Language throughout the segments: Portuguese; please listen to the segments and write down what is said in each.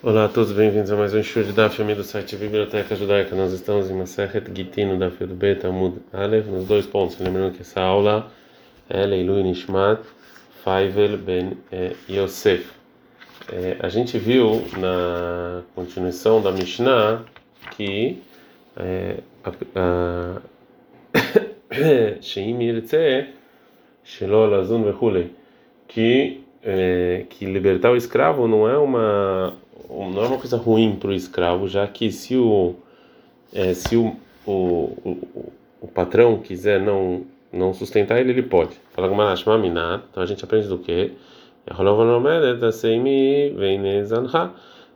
Olá a todos, bem-vindos a mais um show de Daf, do site Biblioteca Judaica. Nós estamos em Masechet Gitino da Field Bet Amud Aleph, nos dois pontos. Lembrando que essa aula é Leilu Nishmat Faivel Ben eh, Yosef. É, a gente viu na continuação da Mishnah que a Sheim Yirtzeh Shelo Lazun Vechulei que que libertar o escravo não é uma não é uma coisa ruim para o escravo, já que se o é, se o, o, o, o, patrão quiser não não sustentar ele, ele pode. Fala com então a gente aprende do quê?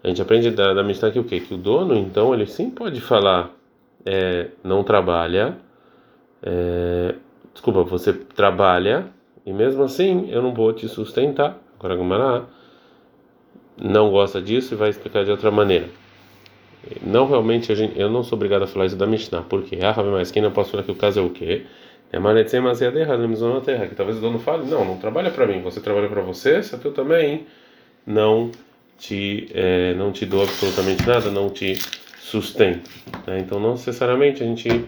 A gente aprende da, da Mishnah que o quê? Que o dono, então, ele sim pode falar é, não trabalha, é, desculpa, você trabalha e mesmo assim eu não vou te sustentar. Agora Gumará não gosta disso e vai explicar de outra maneira. Não realmente gente, eu não sou obrigado a falar isso da Mishnah, porque ah, mas quem não posso falar que o caso é o quê? É terra, que talvez o dono fale, não, não trabalha para mim, você trabalha para você, se eu também não te é, não te dou absolutamente nada, não te sustento. Né? Então não necessariamente a gente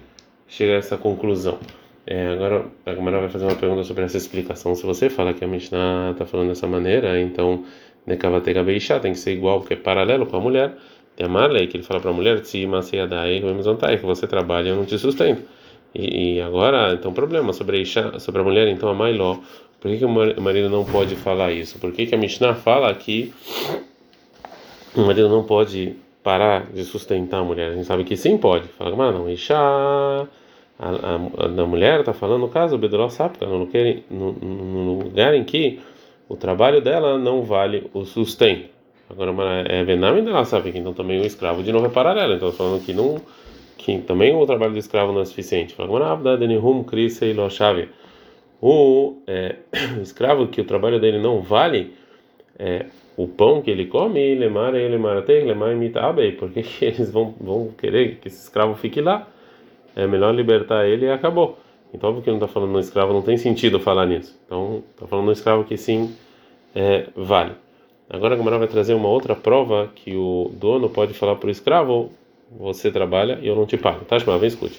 chega a essa conclusão. É, agora a Gamara vai fazer uma pergunta sobre essa explicação. Se você fala que a Mishnah está falando dessa maneira, então Nekavatega Beisha tem que ser igual, porque é paralelo com a mulher. Tem a Marley que ele fala para a mulher: que você trabalha, eu não te sustento. E, e agora, então, problema sobre a, Isha, sobre a mulher, então a Mailó. Por que, que, o marido não pode falar isso? Por que, que a Mishnah fala que o marido não pode parar de sustentar a mulher? A gente sabe que sim pode. Fala, mas não, Isha a, a, a mulher está falando no caso Bedoló Sapka, no lugar em que o trabalho dela não vale o sustento. Agora é Benami dela Sapka, então também o escravo de novo é paralelo. Então falando que não que também o trabalho do escravo não é suficiente. O é, escravo que o trabalho dele não vale é, o pão que ele come, lemar ele lemar imita porque eles vão vão querer que esse escravo fique lá é melhor libertar ele e acabou. Então, óbvio que não está falando no escravo, não tem sentido falar nisso. Então, está falando no escravo que sim é, vale. Agora a Gamara vai trazer uma outra prova que o dono pode falar para o escravo: você trabalha e eu não te pago. Tá, vem escute.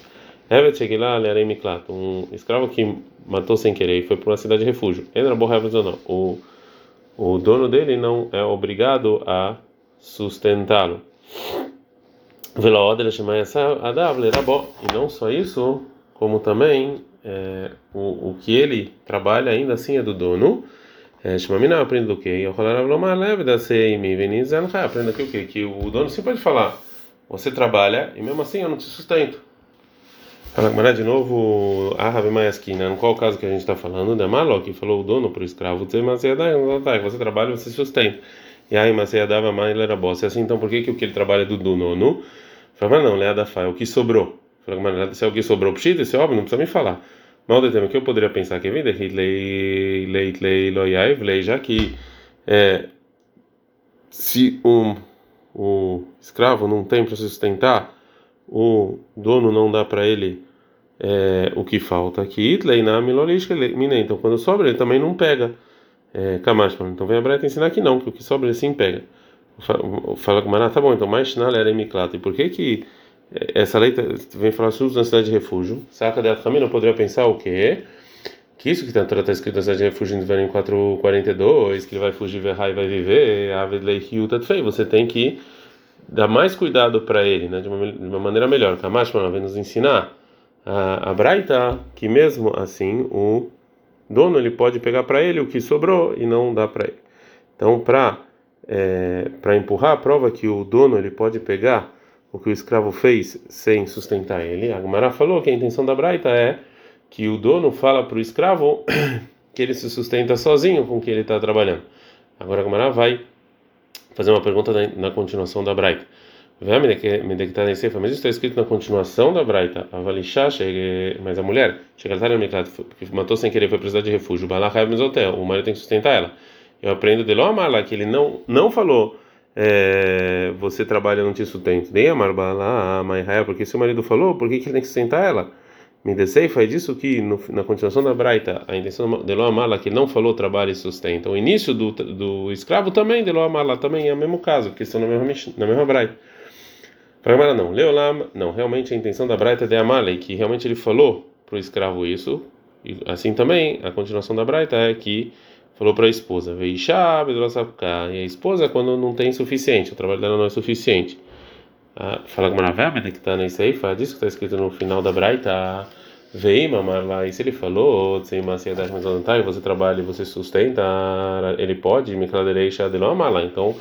Um escravo que matou sem querer e foi para uma cidade de refúgio. Não. O o dono dele não é obrigado a sustentá-lo. E não só isso, como também é, o, o que ele trabalha ainda assim é do dono. É, Shmamina aprende do que? Aprende aqui o que? Que o dono sempre pode falar: você trabalha e mesmo assim eu não te sustento. Fala de novo, a Rabi Mayaskina, no qual caso que a gente está falando? Da Malo, que falou o dono para o escravo: você trabalha você sustenta. E aí, mas você dava mais, ele era boss. Assim, então por que, que o que ele trabalha é do dono? Fala, não, Leada Fai, o que sobrou. Fala, se é o que sobrou, pshita, esse é óbvio, não precisa me falar. Mal de tema que eu poderia pensar que vida, lei, lei, lei, loiai, lei, já que é, se um o escravo não tem para sustentar, o dono não dá para ele é, o que falta aqui, na milolística, então quando sobra ele também não pega. É, então vem a Breta ensinar que não, que o que sobra ele sim pega. Fala com Maná, tá bom, então mais na era emiklata. E por que que essa lei tá, vem falar sobre na cidade de refúgio? Saca de também não poderia pensar o quê? Que isso que está tá escrito na cidade de refúgio em 442, que ele vai fugir, vai vai viver, ave lei fei. Você tem que dar mais cuidado para ele, né, de uma, de uma maneira melhor. Kamash, mano, vem nos ensinar a, a Braita que mesmo assim o dono ele pode pegar para ele o que sobrou e não dá para ele. Então, para é, para empurrar a prova que o dono ele pode pegar o que o escravo fez sem sustentar ele. A Gemara falou que a intenção da Braita é que o dono fala para o escravo que ele se sustenta sozinho com o que ele está trabalhando. Agora a Gemara vai fazer uma pergunta na, continuação da Braita. Mas isso está escrito na continuação da Braita. A Valishá, mas a mulher, que matou sem querer, foi precisar de refúgio. O marido tem que sustentar ela. Eu aprendo de Loamala que ele não não falou é, você trabalha não te sustento. Nem a Marbala, a porque se o marido falou, por que, que ele tem que sustentar ela? Mideseifa é disso que no, na continuação da Braita, a intenção de Lo Amala, que não falou trabalho e sustenta. O início do, do escravo também, de Lo Amala, também é o mesmo caso, porque estão na mesma, na mesma Braita. Para não, Leolam, não, realmente a intenção da Braita é de Amale, que realmente ele falou para o escravo isso, e assim também a continuação da Braita é que falou para a esposa, Veishá, e a esposa quando não tem suficiente, o trabalho dela não é suficiente. Ah, fala com Maravé, que está nesse aí, fala disso que está escrito no final da Braita. Veima, mas e se ele falou, sem maciedade mais você trabalha e você sustenta, ele pode, me cladereixa de lá. Então,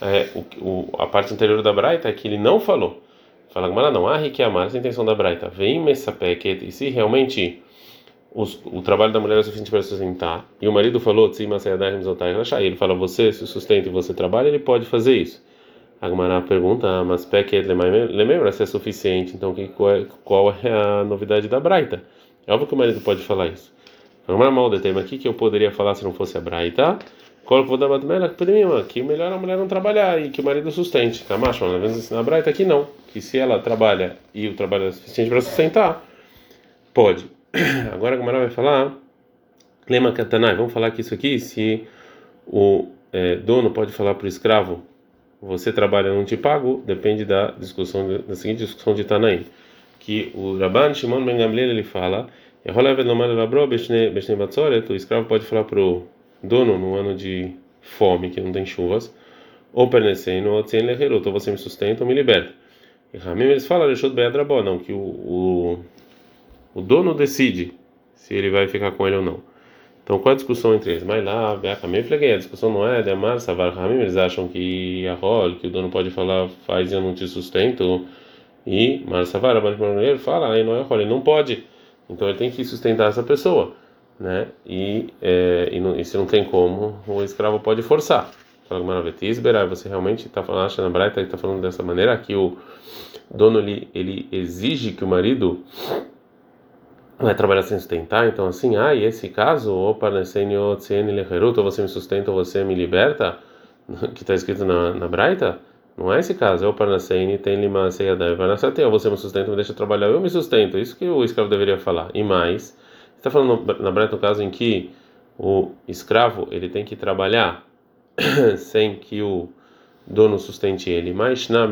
é, o, o, a parte anterior da Braita é que ele não falou. Fala Gamara, não, ah, que amar, essa é intenção da Braita. Vem essa pequete, e se realmente os, o trabalho da mulher é suficiente para sustentar, e o marido falou, ele fala, você se sustenta e você trabalha, ele pode fazer isso. A Gemara pergunta, ah, mas Peket lembra se é suficiente, então qual é, qual é a novidade da Braita? É óbvio que o marido pode falar isso. A mal tema aqui que eu poderia falar se não fosse a Braita. Coloco dar batmela que melhor a mulher não trabalhar e que o marido sustente. Tá, na vez na Braita aqui não, que se ela trabalha e o trabalho é suficiente para sustentar, pode. Agora a Gemara vai falar, Lema Katanai, vamos falar que isso aqui, se o é, dono pode falar para o escravo você trabalha não te pago, depende da discussão da seguinte discussão de Tanaim, que o Rabban Shimon Ben Gamliel ele fala, o escravo pode falar para o dono no ano de fome, que não tem chuvas, ou pernecendo, ou sem leheruto, ou você me sustenta ou me liberta. E Ramim eles falam, não, que o, o, o dono decide se ele vai ficar com ele ou não. Então, qual a discussão entre eles? Mas lá, a discussão não é de Amar Savar Hamim, eles acham que a rol, que o dono pode falar, faz e eu não te sustento, e Mar Savar, ele fala, aí não é rol, ele não pode, então ele tem que sustentar essa pessoa, né? E, é, e, não, e se não tem como, o escravo pode forçar. Fala Maravetisbera, você realmente está falando, acha na Braita, está falando dessa maneira, que o dono ele, ele exige que o marido vai trabalhar sem sustentar, então assim, ah, e esse caso, opa, ou você me sustenta, ou você me liberta, que está escrito na, na Braita, não é esse caso, é o Parnaseini, tem lima seiadai, Parnasate, ou você me sustenta, me deixa trabalhar, eu me sustento, isso que o escravo deveria falar. E mais, está falando na Braita o caso em que o escravo ele tem que trabalhar sem que o dono sustente ele. Mas na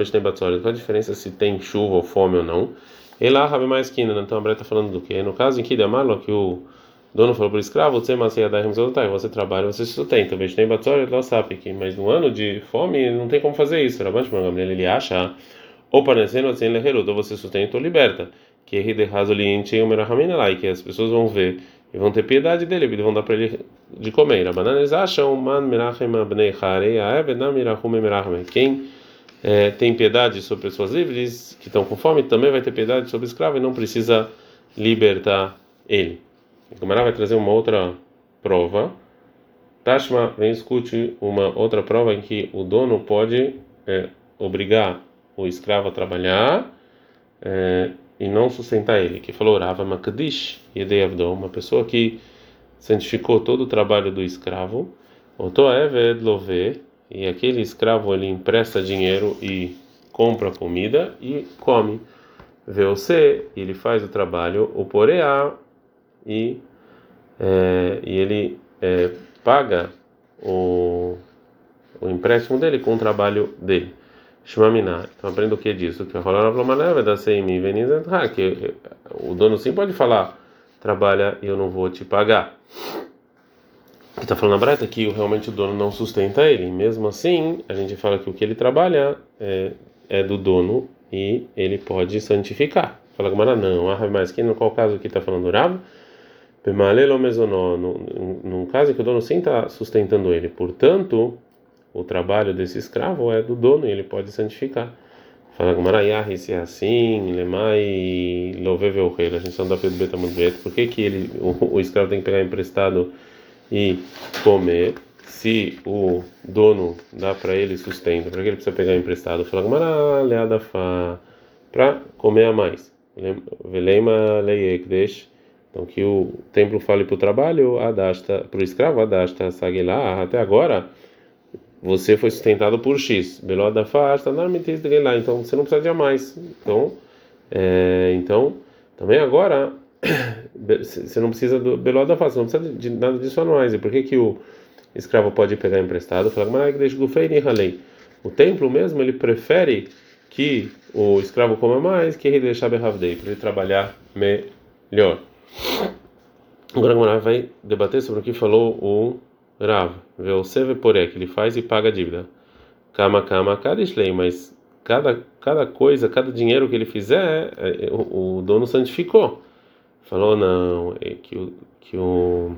qual a diferença se tem chuva ou fome ou não? E lá, Rabi mais que então a Breta está falando do que? No caso em que Damalo, que o dono falou para o escravo, você você trabalha, você se sustenta, veja tem batzor, mas no ano de fome não tem como fazer isso. Ele acha, ou parecendo assim ele ou você sustenta ou liberta, que é de razoliente o merahamina lá, e que as pessoas vão ver e vão ter piedade dele, e vão dar para ele de comer. Rabanan eles acham, man merachem abnei charei, aevedam mirachum merachem. Quem é, tem piedade sobre pessoas livres que estão com fome, também vai ter piedade sobre escravo e não precisa libertar ele. O Gamara vai trazer uma outra prova. Tashma vem escute uma outra prova em que o dono pode é, obrigar o escravo a trabalhar é, e não sustentar ele. Que falou Rava Avdom, uma pessoa que santificou todo o trabalho do escravo. Otoeved Love e aquele escravo ele empresta dinheiro e compra comida e come. VOC, ele faz o trabalho, o poreá, e, é, e ele é, paga o, o empréstimo dele com o trabalho dele. Shmaminá. Então aprenda o que disso? Que que o dono sim pode falar, trabalha e eu não vou te pagar está falando na Breta que realmente o dono não sustenta ele. Mesmo assim, a gente fala que o que ele trabalha é, é do dono e ele pode santificar. Fala com não, ah, mas que no qual caso que está falando Rav? Num caso que o dono sim está sustentando ele, portanto, o trabalho desse escravo é do dono e ele pode santificar. Fala com Marayah, se é assim, Lemai, Loveve o rei, a gente está no Beta Por que, que ele, o, o escravo tem que pegar emprestado? E comer, se o dono dá para ele sustento, para que ele precisa pegar emprestado? Fala, leada para comer a mais. Veleima leiekdesh. Então que o templo fale para o trabalho, adasta para o escravo, adasta saguelá. Até agora você foi sustentado por X. Beló da fasta, não lá. Então você não precisa de mais. Então, é, então também agora você não precisa do belo da face, não precisa de nada disso a nós. E por que que o escravo pode pegar emprestado? Fala, mas deixa do feio lei. O templo mesmo ele prefere que o escravo coma mais que ele deixar berravdei para ele trabalhar melhor. Agora a vai debater sobre o que falou o Rav. Vê o seve poré que ele faz e paga a dívida. Kama kama cada islei, mas cada cada coisa, cada dinheiro que ele fizer, é, é, o, o dono santificou. Falou não, é que o que o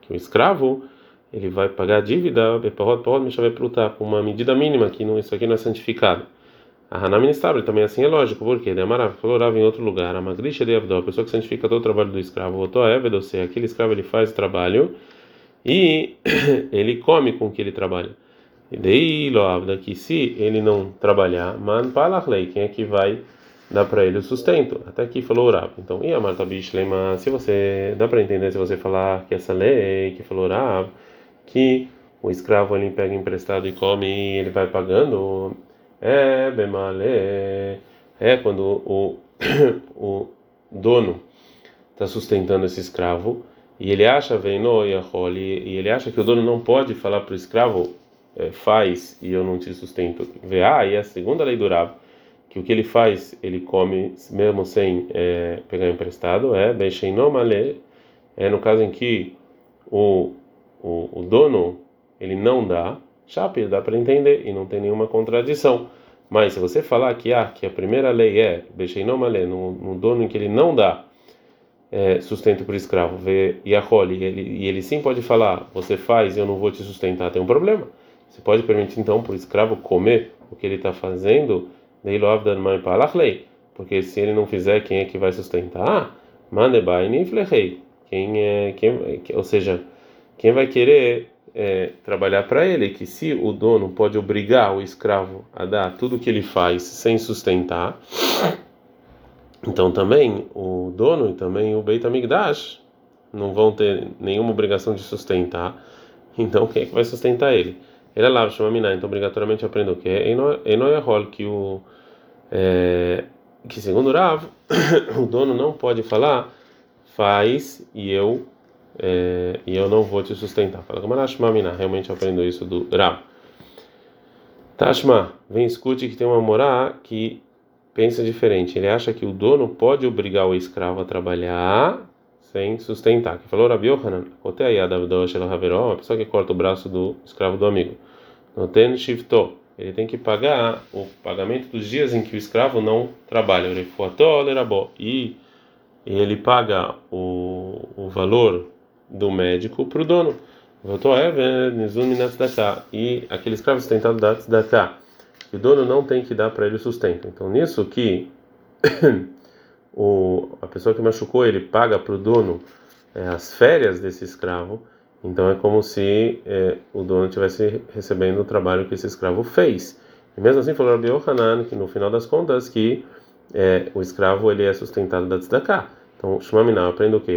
que o escravo ele vai pagar a dívida, me chamar com uma medida mínima que não isso aqui não é santificado. A Hanami Nistabri também assim é lógico, porque Demarav falou Rav em outro lugar, a Magrisha de Avdó, a pessoa que santifica todo o trabalho do escravo, votou a Eved, ou seja, aquele escravo ele faz o trabalho e ele come com o que ele trabalha. E daí, Loavda, que se ele não trabalhar, man palachlei, quem é que vai dar para ele o sustento? Até aqui falou Rav. Então, e a Marta Bishlema, se você, dá para entender se você falar que essa lei que falou Rav, que o escravo ele pega emprestado e come e ele vai pagando é bemale. É quando o, o dono está sustentando esse escravo e ele acha veino e e ele acha que o dono não pode falar para o escravo é, faz e eu não te sustento. Vê ah, e a segunda lei durava que o que ele faz ele come mesmo sem é, pegar emprestado é male é no caso em que o, o, o dono ele não dá Chape, dá para entender e não tem nenhuma contradição. Mas se você falar que, ah, que a primeira lei é Becheinomale, no, no dono em que ele não dá é, sustento para o escravo, e ele, e ele sim pode falar, você faz e eu não vou te sustentar, tem um problema. Você pode permitir então para o escravo comer o que ele está fazendo, porque se ele não fizer, quem é que vai sustentar? Quem é, quem, ou seja, quem vai querer é, trabalhar para ele, que se o dono pode obrigar o escravo a dar tudo o que ele faz sem sustentar, então também o dono e também o Beit HaMikdash não vão ter nenhuma obrigação de sustentar. Então quem é que vai sustentar ele? Ele é lá, chama Miná, então obrigatoriamente aprenda o é Enoyahol, que o é, que segundo o Rav, o dono não pode falar faz e eu é, e eu não vou te sustentar. Fala, Gamarashma Miná, realmente aprendo isso do Rav. Tashma, vem escute que tem uma morá que pensa diferente. Ele acha que o dono pode obrigar o escravo a trabalhar sem sustentar. Que falou Rabi Yohanan, uma pessoa que corta o braço do escravo do amigo. Noten shifto. Ele tem que pagar o pagamento dos dias em que o escravo não trabalha. E ele paga o, o valor do médico para o dono. E aquele escravo sustentado dá tzedakah. O dono não tem que dar para ele sustento. Então, nisso que o, a pessoa que machucou ele paga para o dono é, as férias desse escravo, então é como se é, o dono estivesse recebendo o trabalho que esse escravo fez. E mesmo assim falou Rabi Yohanan que no final das contas que é, o escravo ele é sustentado da tzedakah. Então, Shumamina, aprenda o quê?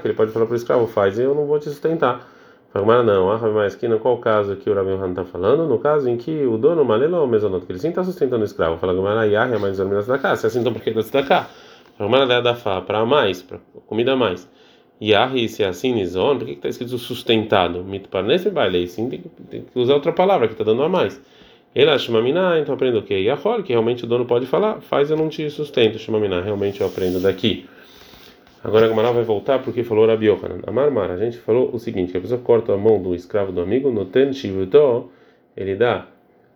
Que ele pode falar para o escravo, faz e eu não vou te sustentar. Fala, não, ah, mas que, qual o caso que o Rabi Han está falando? No caso em que o dono malelo ou mesonoto, que ele sim está sustentando o escravo. Fala, Gamara, Yahya, mas os da casa. Assim, então por que da cá? Fala, Gamara, da fá, para mais, para comida mais. Yahya, se é assim, Nizon, por que está escrito sustentado? Mito para nesse baile, sim, tem, que usar outra palavra que está dando a mais. Ele acha Shmaminá, então aprendo o quê? Yahol, que realmente o dono pode falar, faz eu não te sustento, Shmaminá, realmente eu aprendo daqui. Agora a Gamara vai voltar porque falou Rabi Yohanan. Amar Mar, a gente falou o seguinte, que a pessoa corta a mão do escravo do amigo, no ten shivutó, ele dá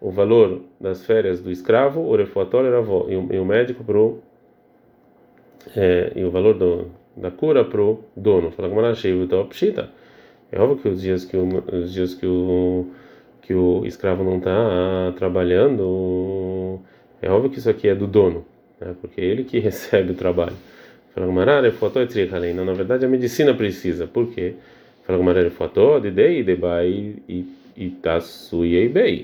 o valor das férias do escravo, o refuatório era avó, e o médico pro é, e o valor do, da cura pro dono. Fala Gamara, shivutó pshita. É óbvio que os dias que o, os dias que o que o escravo não está trabalhando, é óbvio que isso aqui é do dono, né? porque é ele que recebe o trabalho. Fala foto Na verdade, a medicina precisa. Por quê? Fala e.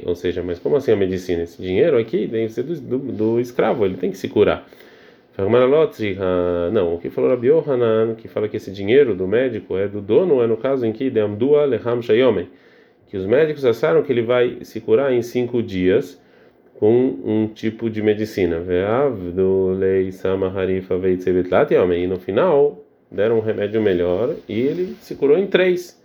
Ou seja, mas como assim a medicina? Esse dinheiro aqui deve ser do, do, do escravo, ele tem que se curar. Não, o que falou Rabi Yohanan, que fala que esse dinheiro do médico é do dono, é no caso em que que os médicos acharam que ele vai se curar em cinco dias com um tipo de medicina. E no final deram um remédio melhor e ele se curou em três.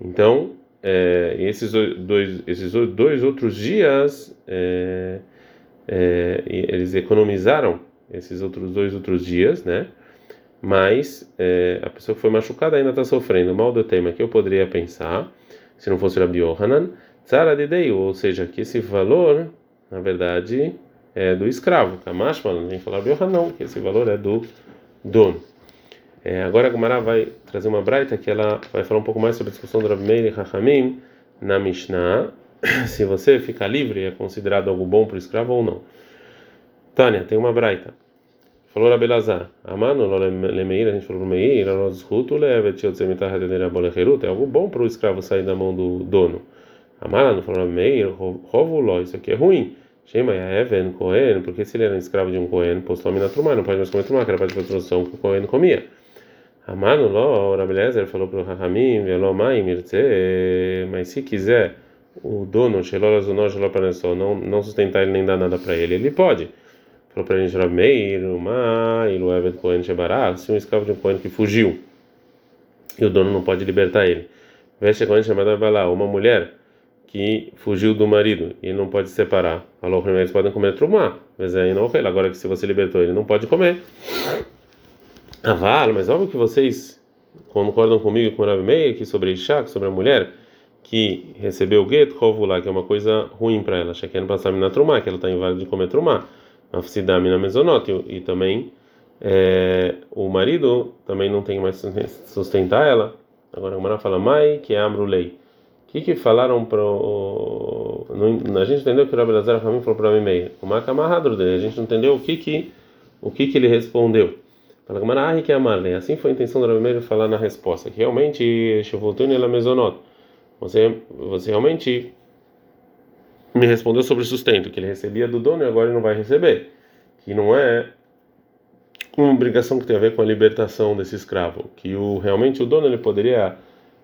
Então, é, esses dois, esses dois outros dias, é, é, eles economizaram esses outros dois outros dias, né? Mas é, a pessoa que foi machucada ainda está sofrendo. Mal do tema que eu poderia pensar, se não fosse Rabi Yohanan, ou seja, que esse valor, na verdade, é do escravo. Kamashman, não vem falar Yohanan, que esse valor é do dono. É, agora a Gumara vai trazer uma braita que ela vai falar um pouco mais sobre a discussão do Rabi Meir e Hachamim na Mishnah. Se você ficar livre, é considerado algo bom para o escravo ou não. Tânia, tem uma braita. Falou Rabi Lazar, Amano, Lemeir, a gente falou Meir, Rozhutu, Levet, Yotzemitar, Hadener, Abolecherut, é algo bom para o escravo sair da mão do dono. Amano, falou Meir, Rovuló, isso aqui é ruim. Shema Even Cohen, porque se ele era escravo de um Cohen, postou a mina trumar, não pode mais comer trumar, que era parte da produção que o Cohen comia. Amano, o Rabelezer falou para o Rahamim, Velomai, Mirtze, mas se quiser o dono, não, não sustentar ele nem dar nada para ele, ele pode. Falou para a gente, Rameiro, Mairo, Evet Cohen Shebará, se um escravo de um Cohen que fugiu e o dono não pode libertar ele. Veste Cohen Shebará, uma mulher que fugiu do marido e ele não pode separar. Falou primeiro, eles podem comer trumá, mas aí não agora que se você libertou ele não pode comer. Aval, mas óbvio que vocês concordam comigo com o Rabi Meir que sobre Ishak, sobre a mulher que recebeu o get, lá, que é uma coisa ruim para ela, não passar na trumá, que ela está inválida de comer trumá, afsidami na mesonot, e também é, o marido também não tem mais sustentar ela. Agora a Mara fala, mai que é amrulei. O que que falaram para a gente entendeu que o Rabi Lazar falou para meio, o macamarradro dele, a gente não entendeu o que que o que que ele respondeu. Fala Gamara, que é. Assim foi a intenção do Rabi falar na resposta, que realmente Shavotuni ela mesonot. Você você realmente me respondeu sobre o sustento que ele recebia do dono e agora ele não vai receber, que não é uma obrigação que tem a ver com a libertação desse escravo, que o realmente o dono ele poderia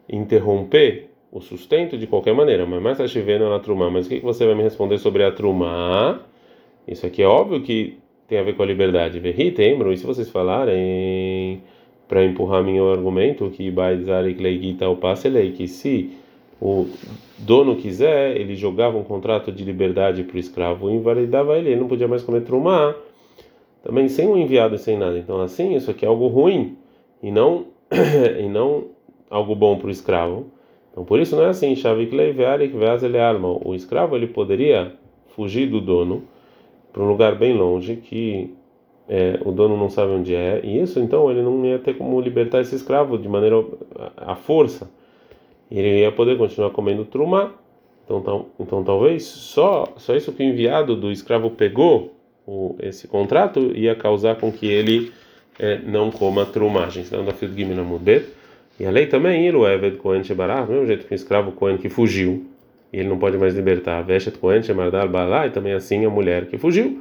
interromper o sustento de qualquer maneira, mas mais está vendo na truma. Mas o que você vai me responder sobre a truma? Isso aqui é óbvio que tem a ver com a liberdade. Verri, tembro, e se vocês falarem para empurrar meu argumento que Leigita o Passelei, que se o dono quiser, ele jogava um contrato de liberdade para o escravo e invalidava ele, ele não podia mais comer trumá, também sem um enviado e sem nada. Então, assim, isso aqui é algo ruim e não e não algo bom para o escravo. Então, por isso não é assim. O escravo ele poderia fugir do dono para um lugar bem longe que é, o dono não sabe onde é, e isso então ele não ia ter como libertar esse escravo de maneira à força. Ele ia poder continuar comendo truma. Então, então, então talvez só só isso que o enviado do escravo pegou o, esse contrato ia causar com que ele é, não coma truma. A gente está da Field Mudbet. E a lei também, o Eved Cohen Shebarah, do mesmo jeito que o escravo Cohen que fugiu, e ele não pode mais libertar. Veshet Cohen Shemardal Balá, e também assim a mulher que fugiu.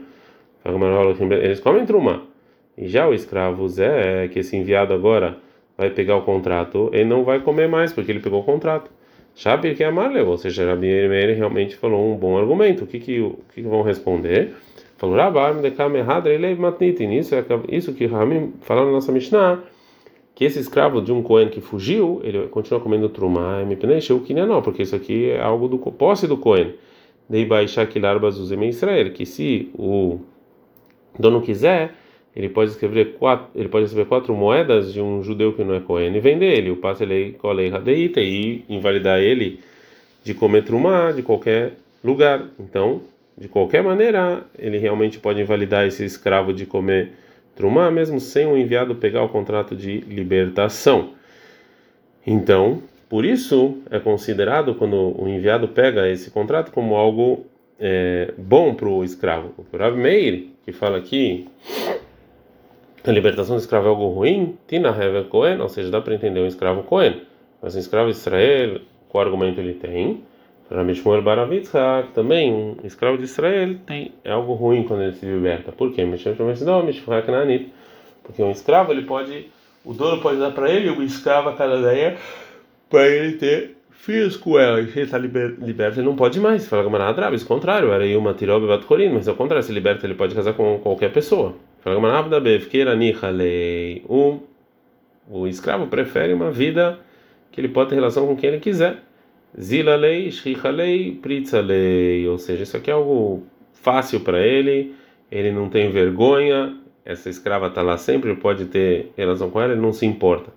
Eles comem truma. E já o escravo Zé, que esse enviado agora vai pegar o contrato, ele não vai comer mais, porque ele pegou o contrato. Sabe que é amarelo, ou seja, Rabi Meir realmente falou um bom argumento. O que que, o que, que vão responder? Falou, Rabbi, de errado, ele é matnitin. Isso é isso que Rami falou na nossa Mishnah, que esse escravo de um Cohen que fugiu, ele continua comendo me penecheu que não, porque isso aqui é algo do posse do Cohen. Dei baixar que larbas Israel, que se o dono quiser, ele pode escrever quatro, ele pode receber quatro moedas de um judeu que não é Cohen e vender ele, o passe ele colei radeita e invalidar ele de comer trumá de qualquer lugar. Então, de qualquer maneira, ele realmente pode invalidar esse escravo de comer trumá, mesmo sem o enviado pegar o contrato de libertação. Então, por isso é considerado quando o enviado pega esse contrato como algo é, bom para o escravo. O Rav Meir, que fala aqui a libertação do escravo é algo ruim, Tina Hever Cohen, ou seja, dá para entender um escravo Cohen, mas um escravo Israel, qual argumento ele tem? Rabi Shmuel Baravitzhak, também um escravo de Israel tem é algo ruim quando ele se liberta. Por quê? Porque um escravo ele pode, o dono pode dar para ele uma escrava cada dia para ele ter filhos com ela e ele está liberto, ele não pode mais. Fala Gamara Adrabis, contrário, era uma tirobe batcorim, mas ao contrário, se liberta, ele pode casar com qualquer pessoa. Fala Gamara Abdabev, queira nihalei. O, o escravo prefere uma vida que ele pode ter relação com quem ele quiser. Zila lei, shriha lei, pritza lei. Ou seja, isso aqui é algo fácil para ele, ele não tem vergonha, essa escrava está lá sempre, pode ter relação com ela, ele não se importa.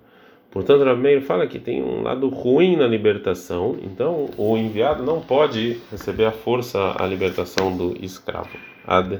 Portanto, Rabi fala que tem um lado ruim na libertação, então o enviado não pode receber a força, a libertação do escravo. Ad.